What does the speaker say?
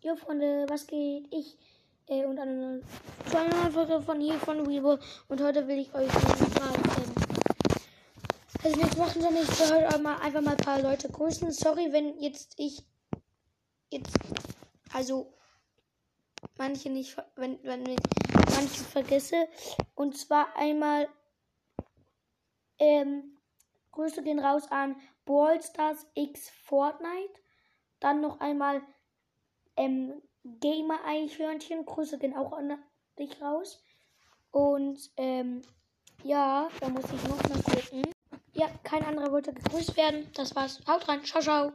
Jo Freunde, was geht? Ich äh, und eine neue Folge von hier von Weibo und heute will ich euch mal ähm, also nichts machen, sondern ich will heute mal einfach mal ein paar Leute grüßen. Sorry, wenn jetzt ich jetzt also manche nicht wenn wenn ich manche vergesse und zwar einmal ähm, Grüße gehen raus an Ballstars X Fortnite. Dann noch einmal ähm, Gamer Eichhörnchen. Grüße gehen auch an dich raus. Und ähm, ja, da muss ich noch mal gucken. Ja, kein anderer wollte gegrüßt werden. Das war's. Haut rein. Ciao, ciao.